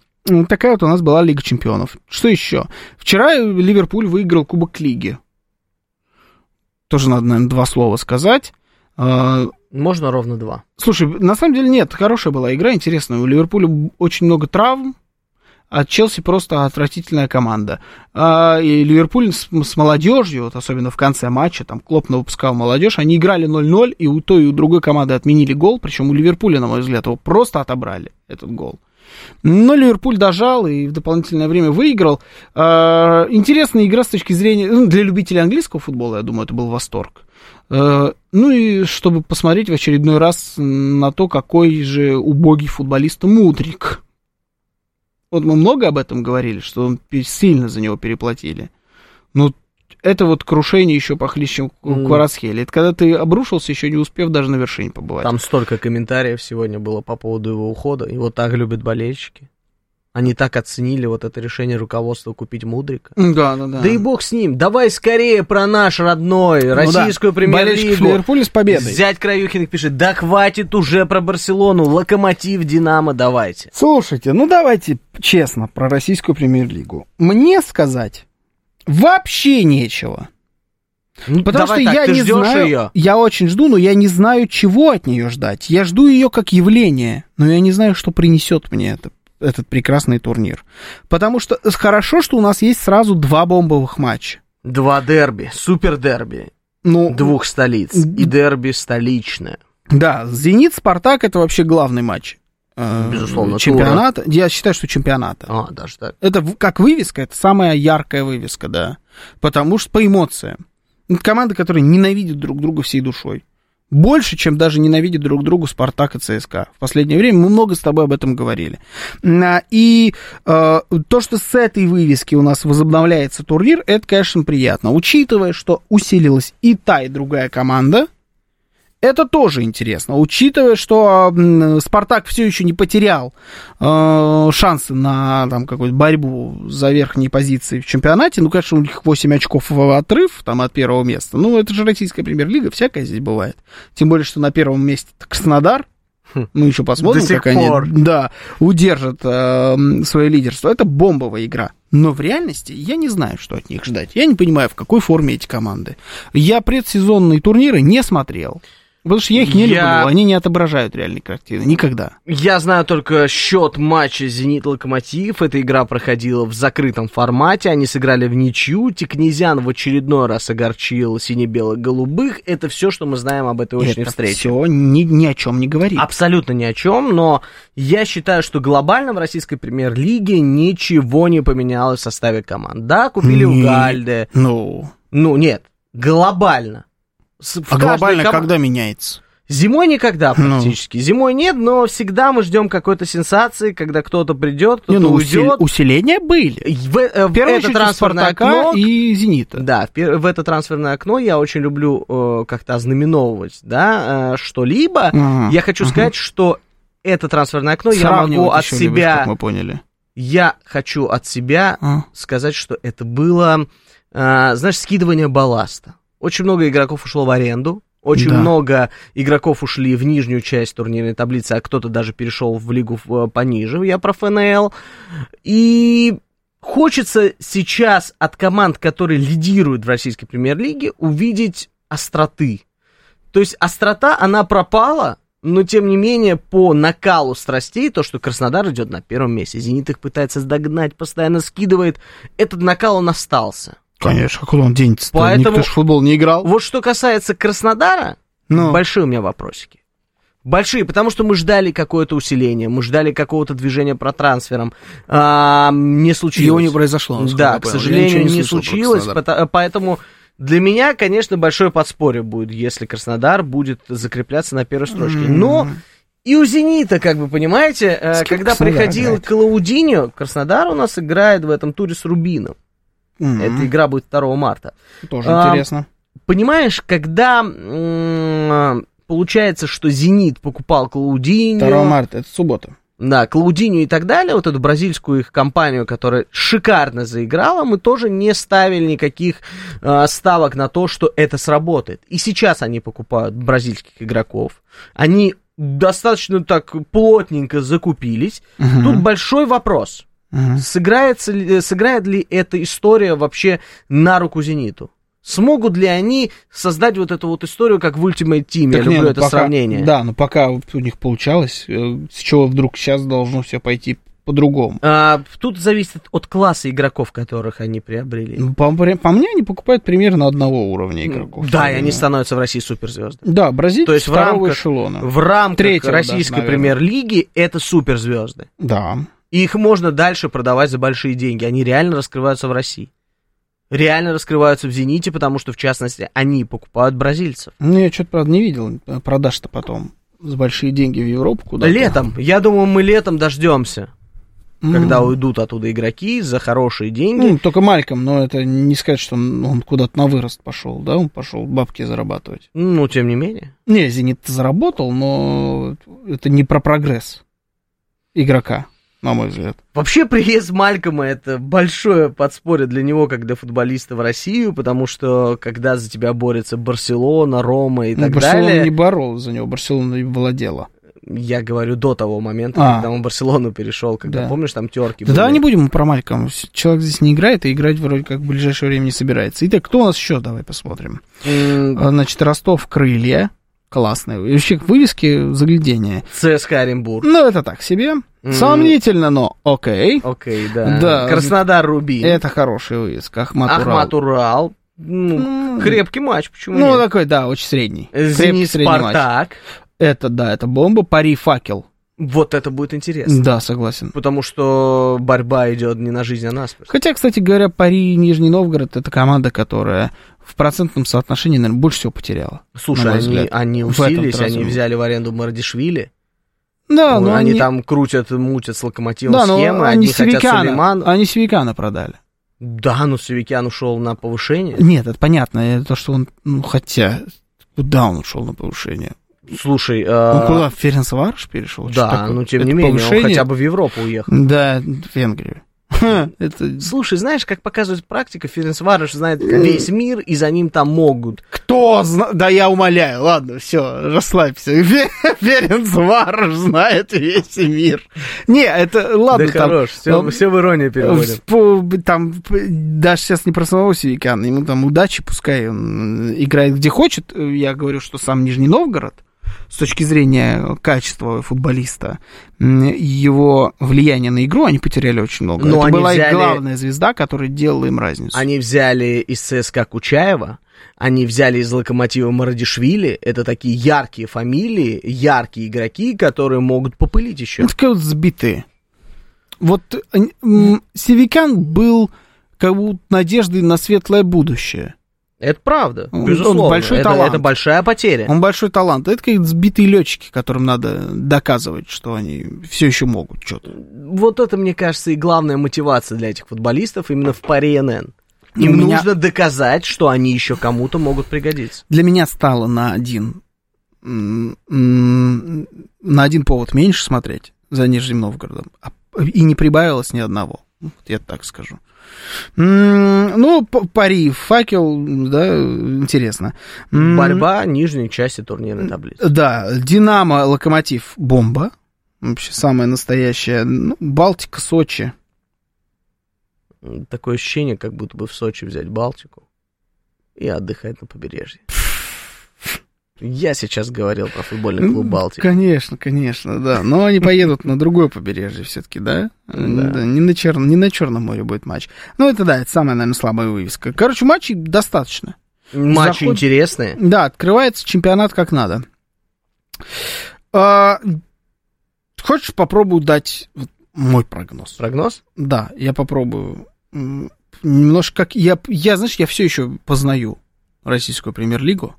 Такая вот у нас была Лига Чемпионов. Что еще? Вчера Ливерпуль выиграл Кубок Лиги. Тоже надо, наверное, два слова сказать. А, Можно ровно два. Слушай, на самом деле нет, хорошая была игра, интересная. У Ливерпуля очень много травм, а Челси просто отвратительная команда. А, и Ливерпуль с, с молодежью, вот особенно в конце матча, там Клоп выпускал молодежь, они играли 0-0, и у той, и у другой команды отменили гол, причем у Ливерпуля, на мой взгляд, его просто отобрали, этот гол. Но Ливерпуль дожал и в дополнительное время выиграл. А, Интересная игра с точки зрения... ну, для любителей английского футбола, я думаю, это был восторг. Э, Ну и чтобы посмотреть в очередной раз на то, какой же убогий футболист Мудрик. Вот мы много об этом говорили, что он сильно за него переплатили. Ну, это вот крушение еще похлеще, М. Кварацхеля. Это когда ты обрушился, еще не успев даже на вершине побывать. Там столько комментариев сегодня было по поводу его ухода. Его так любят болельщики. Они так оценили вот это решение руководства купить Мудрика. Да, да, да. Да и бог с ним. Давай скорее про наш родной, Ну российскую да, премьер-лигу. Ливерпуля с победой. Зять Краюхиных пишет, да хватит уже про Барселону, Локомотив, Динамо, давайте. Слушайте, ну давайте честно про российскую премьер-лигу. Мне сказать вообще нечего. Ну, Потому давай что так, я не знаю, ее? я очень жду, но я не знаю, чего от нее ждать. Я жду ее как явление, но я не знаю, что принесет мне это, этот прекрасный турнир. Потому что хорошо, что у нас есть сразу два бомбовых матча. Два дерби, супер дерби Ну, двух столиц и дерби столичное. да, Зенит, Спартак это вообще главный матч. э, Безусловно, чемпионата. Я считаю, что чемпионата. А, даже так. Это как вывеска, это самая яркая вывеска, да. Потому что по эмоциям. Это команды, которые ненавидят друг друга всей душой. Больше, чем даже ненавидят друг другу Спартак и ЦСКА. В последнее время мы много с тобой об этом говорили. И э, то, что с этой вывески у нас возобновляется турнир, это, конечно, приятно. Учитывая, что усилилась и та, и другая команда, это тоже интересно, учитывая, что м, Спартак все еще не потерял э, шансы на там, какую-то борьбу за верхние позиции в чемпионате. Ну, конечно, у них 8 очков в отрыв там, от первого места. Ну, это же российская премьер-лига, всякое здесь бывает. Тем более, что на первом месте Краснодар. Мы еще посмотрим, До сих как пор. они да, удержат э, свое лидерство. Это бомбовая игра. Но в реальности я не знаю, что от них ждать. Я не понимаю, в какой форме эти команды. Я предсезонные турниры не смотрел. Потому что я их не Я- люблю, они не отображают реальные картины. Никогда. Я знаю только счет матча «Зенит-Локомотив». Эта игра проходила в закрытом формате. Они сыграли в ничью. Тикнезян в очередной раз огорчил сине-бело-голубых. Это все, что мы знаем об этой очной встрече. все ни, ни о чем не говорит. Абсолютно ни о чем, но я считаю, что глобально в российской премьер-лиге ничего не поменялось в составе команд. Да, купили Угальде. Ну, Ну, нет, глобально. А глобально ком- когда меняется? Зимой никогда Ну. практически. Зимой нет, но всегда мы ждем какой-то сенсации, когда кто-то придет, кто-то Не, ну, уйдет. усиления были. В, э, в первую это очередь трансферное окно... и Зенита. Да, в, в это трансферное окно я очень люблю э, как-то ознаменовывать, да, э, что-либо. Ага, Я хочу ага. сказать, что это трансферное окно я могу от любишь, себя... как мы поняли. Я хочу от себя А. сказать, что это было, э, знаешь, скидывание балласта. Очень много игроков ушло в аренду. Очень Да. много игроков ушли в нижнюю часть турнирной таблицы, а кто-то даже перешел в лигу э, пониже. Я про ФНЛ. И хочется сейчас от команд, которые лидируют в российской премьер-лиге, увидеть остроты. То есть острота, она пропала, но тем не менее по накалу страстей, то, что Краснодар идет на первом месте, Зенит их пытается догнать, постоянно скидывает, этот накал он остался. Конечно, куда он денется? Поэтому- Никто же в футбол не играл. Вот что касается Краснодара, Ну. большие у меня вопросики. Большие, потому что мы ждали какое-то усиление, мы ждали какого-то движения про трансфером. А, не случилось. Его не произошло, Да, к сожалению, не, про случилось. Поэтому для меня, конечно, большое подспорье будет, если Краснодар будет закрепляться на первой строчке. Но и у «Зенита», как бы, понимаете, э, когда Краснодар приходил играет? Клаудиньо, Краснодар у нас играет в этом туре с Рубином. Мгм. Эта игра будет 2 марта. Тоже А, интересно. Понимаешь, когда м, получается, что «Зенит» покупал Клаудиньо... 2 марта, это суббота. Да, Клаудиню и так далее, вот эту бразильскую их компанию, которая шикарно заиграла, мы тоже не ставили никаких э, ставок на то, что это сработает. И сейчас они покупают бразильских игроков. Они достаточно так плотненько закупились. Мгм. Тут большой вопрос. Сыграется ли, сыграет ли эта история вообще на руку «Зениту»? Смогут ли они создать вот эту вот историю, как в Ultimate Team? Я Так не, люблю ну это пока- сравнение. Да, но пока вот у них получалось, э, с чего вдруг сейчас должно все пойти по-другому. А, тут зависит от класса игроков, которых они приобрели. Ну, По, по мне, они покупают примерно одного уровня игроков. Да, и они становятся в России суперзвезды. Да, бразильцы То есть в второго рамках- эшелона. В рамках Третьего, да, российской наверное. премьер-лиги это суперзвезды. Да. И их можно дальше продавать за большие деньги. Они реально раскрываются в России. Реально раскрываются в «Зените», потому что, в частности, они покупают бразильцев. Ну, я что-то, правда, не видел э, продаж-то потом за большие деньги в Европу куда-то. Летом. Я думаю, мы летом дождемся, М. когда уйдут оттуда игроки за хорошие деньги. Ну, только Мальком, но это не сказать, что он, он куда-то на вырост пошел, да, он пошел бабки зарабатывать. Ну, тем не менее. Не, Зенит заработал, но это не про прогресс игрока, на мой взгляд. Вообще приезд Малькома это большое подспорье для него, как для футболиста в Россию, потому что когда за тебя борется Барселона, Рома и Ну, так Барселона далее, не боролась за него, Барселона и владела. я говорю до того момента, А. когда он в Барселону перешел, когда, Да. помнишь, там терки Да, были. не будем про Мальком. Человек здесь не играет, и играть вроде как в ближайшее время не собирается. Итак, кто у нас еще? Давай посмотрим. М, Значит, Ростов, Крылья. Классные. Вообще, вывески заглядения. ЦСКА Оренбург. Ну, это так себе. М. Сомнительно, но окей. Окей, да. Да. Краснодар, Рубин. Это хорошая вывеска. Ахмат, Урал. Ахмат, Урал. Ну, Ну, крепкий матч, почему Ну, нет? такой, да, очень средний. Крепкий Зенит, средний матч. Спартак. Это, да, это бомба. Пари, факел. Вот это будет интересно. Да, согласен. Потому что борьба идет не на жизнь, а на смерть. Хотя, кстати говоря, Пари и Нижний Новгород это команда, которая в процентном соотношении, наверное, больше всего потеряла. Слушай, они, они усилились, они взяли в аренду Мардишвили. Да, Ой, но они, они, там крутят, мутят с локомотивом да, но схемы, они одни хотят Севикяна, Сулейман. они Севикяна продали. Да, но Севикян ушел на повышение. Нет, это понятно, это то, что он, ну, хотя, куда он ушел на повышение? Слушай, Он э, куда, в Ференцварш перешел? Да, такое? ну тем Это не менее, он повышение? хотя бы в Европу уехал. Да, в Венгрию. Это Слушай, знаешь, как показывает практика, Ференцварыш знает весь мир, и за ним там могут. Кто знает? Да я умоляю, ладно, все, расслабься. Ференцварш знает весь мир. Не, это ладно, да там... хорош, все, э, все в иронию переводим. Там даже сейчас не про самого Севикяна, ему там удачи, пускай он играет где хочет. Я говорю, что сам Нижний Новгород, с точки зрения качества футболиста, его влияние на игру, они потеряли очень много. Но Это была их взяли- главная звезда, которая делала им разницу. Они взяли из ЦСКА Кучаева, они взяли из Локомотива Марадишвили, это такие яркие фамилии, яркие игроки, которые могут попылить еще. Ну, такие вот сбитые. Вот Севикян был как будто надеждой на светлое будущее. Это правда, Он- он безусловно. большой это, талант. это большая потеря. Он большой талант. Это как сбитые летчики, которым надо доказывать, что они все еще могут что-то. Вот это, мне кажется, и главная мотивация для этих футболистов именно в паре НН. Им меня- нужно доказать, что они еще кому-то могут пригодиться. Для меня стало на один на один повод меньше смотреть за Нижним Новгородом, а- и не прибавилось ни одного. Я так скажу. Ну, пари, факел, да, интересно. Борьба нижней части турнирной таблицы. Да, Динамо, Локомотив, бомба. Вообще самая настоящая. Ну, Балтика, Сочи. Такое ощущение, как будто бы в Сочи взять Балтику и отдыхать на побережье. Я сейчас говорил про футбольный клуб Балтика. Конечно, конечно, да. Но они поедут на другое побережье все-таки, да? Да. Не, на Чер... не на Черном море будет матч. Ну, это да, это самая, наверное, слабая вывеска. Короче, матчей достаточно. Матчи Заход- интересные. Да, открывается чемпионат как надо. А, хочешь, попробую дать мой прогноз? Прогноз? Да, я попробую. Немножко как... Я, я, знаешь, я все еще познаю российскую премьер-лигу.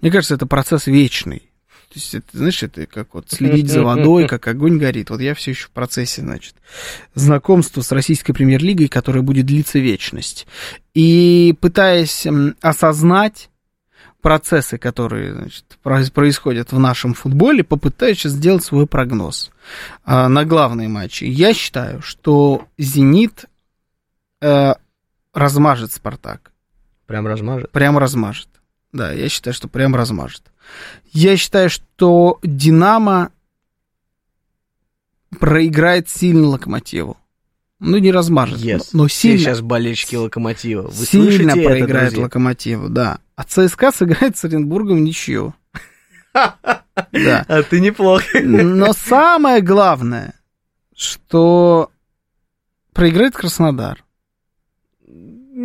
Мне кажется, это процесс вечный. То есть, это, знаешь, это как вот следить за водой, как огонь горит. Вот я все еще в процессе, значит, знакомства с российской премьер-лигой, которая будет длиться вечность. И пытаясь осознать процессы, которые значит, происходят в нашем футболе, попытаюсь сделать свой прогноз а, на главные матчи. Я считаю, что «Зенит» э, размажет «Спартак». Прям размажет. Прям размажет. Да, я считаю, что прям размажет. Я считаю, что «Динамо» проиграет сильно «Локомотиву». Ну, не размажет, Yes. но, но Все сильно, сейчас болельщики Локомотива. Вы сильно это, проиграет друзья? «Локомотиву», да. А ЦСКА сыграет с Оренбургом ничью. Да. А ты неплохо. Но самое главное, что проиграет Краснодар.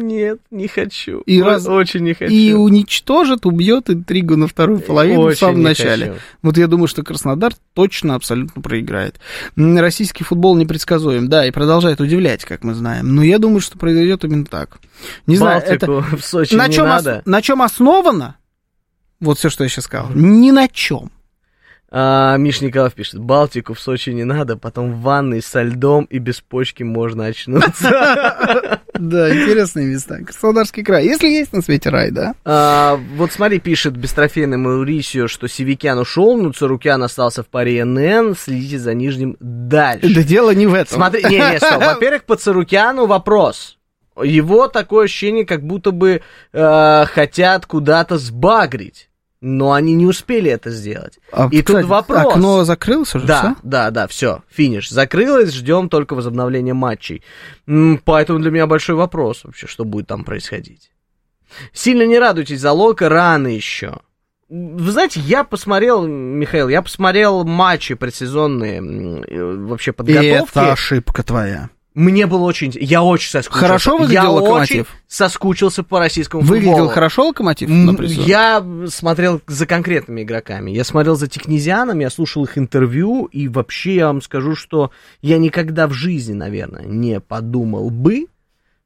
Нет, не хочу. И раз- Очень не хочу. И уничтожит, убьет интригу на вторую половину в Очень самом не начале. хочу. Вот я думаю, что Краснодар точно абсолютно проиграет. Российский футбол непредсказуем, да, и продолжает удивлять, как мы знаем. Но я думаю, что произойдет именно так. Не знаю, это Балтику в Сочи на чем, ос- на чем основано? Вот все, что я сейчас сказал. Ни на чем. А, Миш Николаев пишет, Балтику в Сочи не надо, потом в ванной со льдом и без почки можно очнуться. Да, интересные места. Краснодарский край. Если есть на свете рай, да? А, Вот смотри, пишет бестрофейный Маурисио, что Севикян ушел, но Царукян остался в паре НН, следите за нижним дальше. Да дело не в этом. Смотри, не, не, стоп. Во-первых, по Царукяну вопрос. Его такое ощущение, как будто бы э, хотят куда-то сбагрить. Но они не успели это сделать. А, И тут кстати, вопрос. Окно закрылось уже, Да, всё? да, да, все, финиш. Закрылось, ждем только возобновления матчей. Поэтому для меня большой вопрос вообще, что будет там происходить. Сильно не радуйтесь за Лока, рано еще. Вы знаете, я посмотрел, Михаил, я посмотрел матчи предсезонные, вообще И подготовки. это ошибка твоя. Мне было очень... Я очень соскучился. Хорошо выглядел Я «Локомотив»? очень соскучился по российскому Выглядел футболу. хорошо локомотив? Я смотрел за конкретными игроками. Я смотрел за Технезианом, я слушал их интервью, и вообще я вам скажу, что я никогда в жизни, наверное, не подумал бы,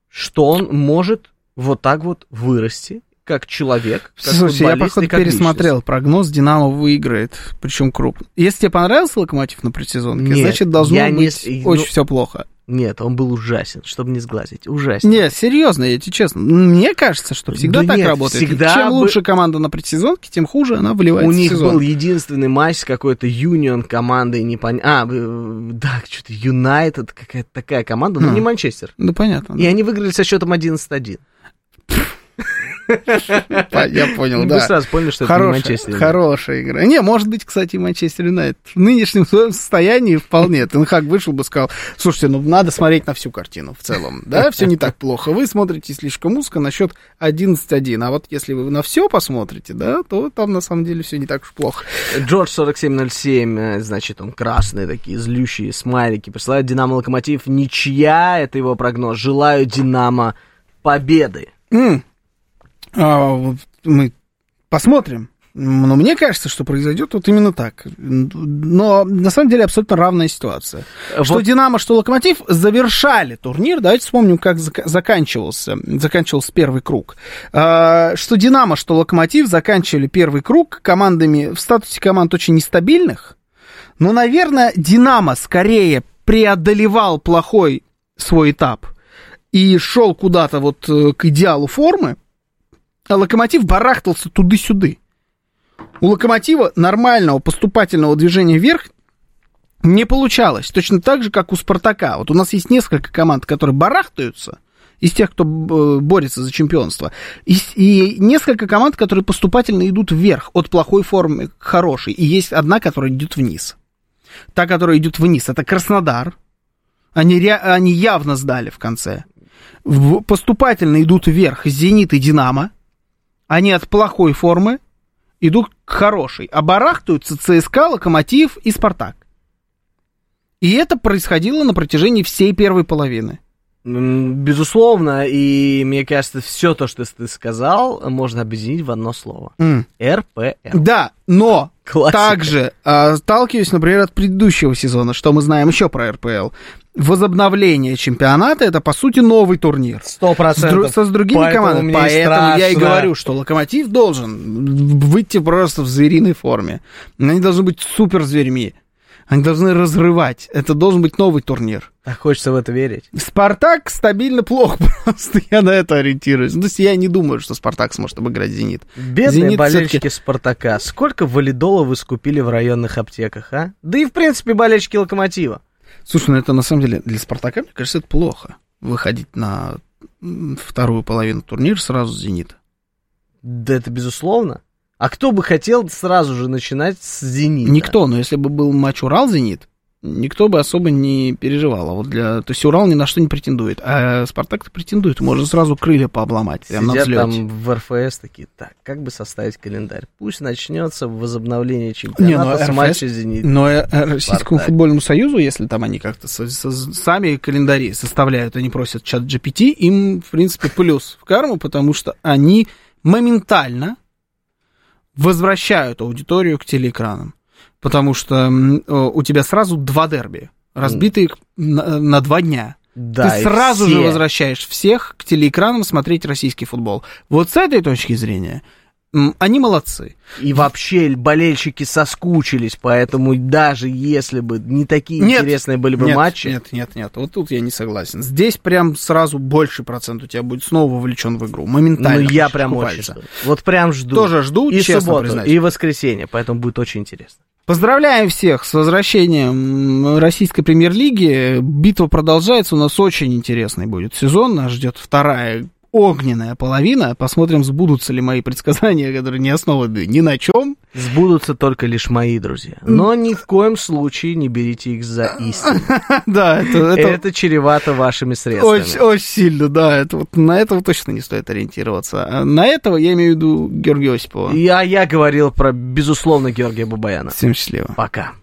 что он может вот так вот вырасти, как человек, как Слушай, я, походу, как пересмотрел прогноз, Динамо выиграет, причем крупно. Если тебе понравился Локомотив на предсезонке, Нет, значит, должно не быть с- ну, очень все плохо. личность. Нет, он был ужасен, чтобы не сглазить. Ужасен. Не, серьезно, я тебе честно. Мне кажется, что всегда Да так нет, работает. всегда Чем бы- лучше команда на предсезонке, тем хуже она вливается У в них сезон. был единственный матч с какой-то Юнион командой, не пон... А, э, да, что-то Юнайтед, какая-то такая команда, но Хм. не Манчестер. Ну, понятно. И они выиграли со счетом 11-1. Я понял, да. Вы сразу поняли, что это Манчестер. Хорошая игра. Не, может быть, кстати, Манчестер Юнайтед. В нынешнем своем состоянии вполне. Тенхак вышел бы сказал, слушайте, ну надо смотреть на всю картину в целом. Да, все не так плохо. Вы смотрите слишком узко на счет 11-1. А вот если вы на все посмотрите, да, то там на самом деле все не так уж плохо. Джордж 4707, э, значит, он красные такие, злющие смайлики. Присылает Динамо Локомотив. Ничья, это его прогноз. Желаю Динамо победы. А, мы посмотрим. Но мне кажется, что произойдет вот именно так. Но на самом деле абсолютно равная ситуация. Что Вот- Динамо, что Локомотив завершали турнир. Давайте вспомним, как зак- заканчивался, заканчивался первый круг. А, Что Динамо, что Локомотив заканчивали первый круг командами в статусе команд очень нестабильных. Но, наверное, Динамо скорее преодолевал плохой свой этап и шел куда-то вот э, к идеалу формы, а Локомотив барахтался туды-сюды. У Локомотива нормального поступательного движения вверх не получалось. Точно так же, как у Спартака. Вот у нас есть несколько команд, которые барахтаются, из тех, кто э, борется за чемпионство, и, и несколько команд, которые поступательно идут вверх, от плохой формы к хорошей, и есть одна, которая идет вниз. Та, которая идет вниз, это Краснодар. Они, ре- они явно сдали в конце. В- поступательно идут вверх Зенит и Динамо. Они от плохой формы идут к хорошей. А барахтаются ЦСКА, Локомотив и Спартак. И это происходило на протяжении всей первой половины. Безусловно, и мне кажется, все то, что ты сказал, можно объединить в одно слово. М. РПЛ. Да, но Классика. также а, сталкиваюсь, например, от предыдущего сезона, что мы знаем еще про РПЛ. Возобновление чемпионата это по сути новый турнир. Сто процентов. со- с другими Поэтому командами. Поэтому я и страшно. говорю, что Локомотив должен выйти просто в звериной форме. Они должны быть супер зверьми. Они должны разрывать. Это должен быть новый турнир. Так хочется в это верить. Спартак стабильно плохо, просто я на это ориентируюсь. Ну, То есть я не думаю, что Спартак сможет обыграть Зенит. Бедные «Зенит» болельщики Спартака. Сколько валидола вы скупили в районных аптеках, а? Да и, в принципе, болельщики Локомотива. Слушай, ну это на самом деле для Спартака, мне кажется, это плохо. Выходить на вторую половину турнира сразу с Зенита. Да это безусловно. А кто бы хотел сразу же начинать с «Зенита»? Никто, но если бы был матч Урал-Зенит, никто бы особо не переживал. А вот для... То есть Урал ни на что не претендует, а Спартак-то претендует. Можно сразу крылья пообломать, прям на Сидят взлете. там в РФС такие, так, как бы составить календарь? Пусть начнется возобновление Не, чемпионата ну, с РФС матча «Зенит». Но э, э, Российскому Спартак. футбольному союзу, если там они как-то со- со- сами календари составляют, они просят чат GPT, им, в принципе, плюс в карму, потому что они моментально возвращают аудиторию к телеэкранам. Потому что у тебя сразу два дерби, разбитые на, на два дня. Да, Ты сразу все. же возвращаешь всех к телеэкранам смотреть российский футбол. Вот с этой точки зрения они молодцы. И вообще болельщики соскучились, поэтому даже если бы не такие Нет, интересные были бы нет, матчи, Нет, нет, нет, вот тут я не согласен. Здесь прям сразу больше процент у тебя будет снова вовлечен в игру. ну Моментально. я хочешь прям купаться. очень жду. Вот прям жду. Тоже жду, и честно субботу, признаюсь. и воскресенье, поэтому будет очень интересно. Поздравляем всех с возвращением российской премьер-лиги. Битва продолжается. У нас очень интересный будет сезон. Нас ждет вторая огненная половина. Посмотрим, сбудутся ли мои предсказания, которые не основаны ни на чем. Сбудутся только лишь мои друзья. Но ни в коем случае не берите их за истину. Да, это, Это, чревато вашими средствами. очень, сильно, да. Это вот на этого точно не стоит ориентироваться. А на этого я имею в виду Георгия Осипова. Я, я говорил про, безусловно, Георгия Бабаяна. Всем счастливо. Пока.